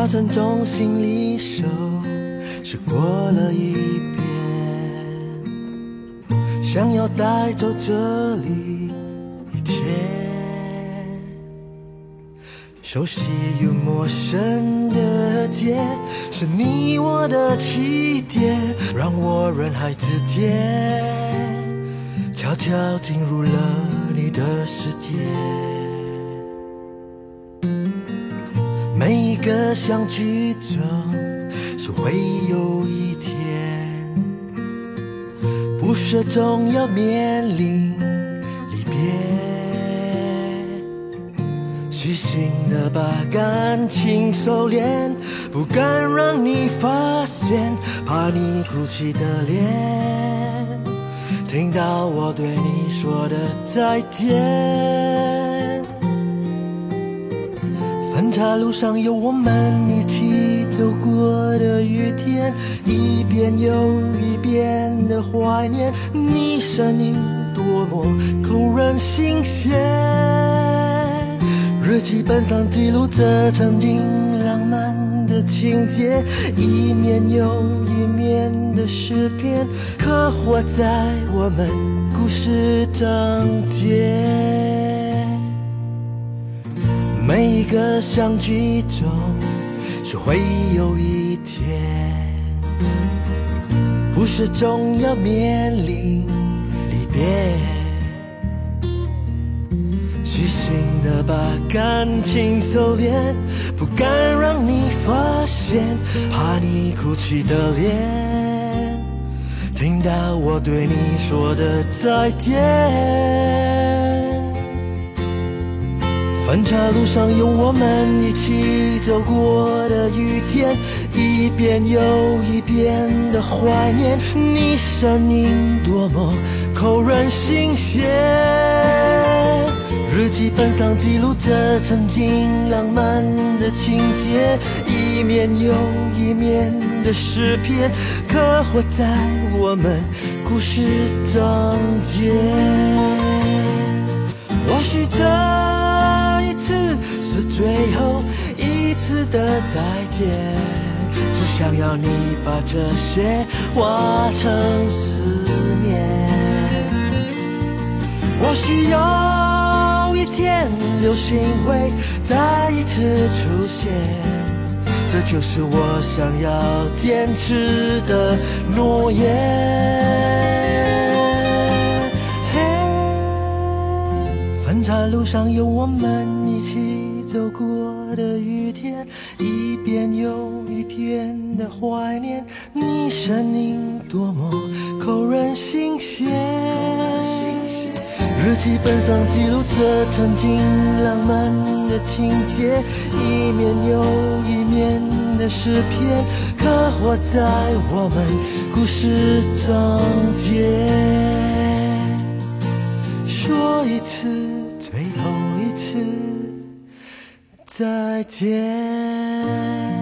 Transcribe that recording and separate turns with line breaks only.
化成中心离手，是过了一遍，想要带走这里一切，熟悉又陌生的街，是你我的起点，让我人海之间悄悄进入了你的世界。每一个相聚中，是会有一天，不舍终要面临离别。细心的把感情收敛，不敢让你发现，怕你哭泣的脸，听到我对你说的再见。岔路上有我们一起走过的雨天，一遍又一遍的怀念你身影，多么扣人心弦。日记本上记录着曾经浪漫的情节，一面又一面的诗篇，刻画在我们故事章节。个相机中，是会有一天，不是终要面临离别。细心的把感情收敛，不敢让你发现，怕你哭泣的脸，听到我对你说的再见。分岔路上有我们一起走过的雨天，一遍又一遍的怀念你声音，多么扣人心弦。日记本上记录着曾经浪漫的情节，一面又一面的诗篇，刻画在我们故事章节。或许这。最后一次的再见，只想要你把这些化成思念。或许有一天，流星会再一次出现，这就是我想要坚持的诺言。分岔路上有我们一起走过的雨天，一遍又一遍的怀念你身影，多么扣人心弦。日记本上记录着曾经浪漫的情节，一面又一面的诗篇，刻画在我们故事章节。说一次。再见。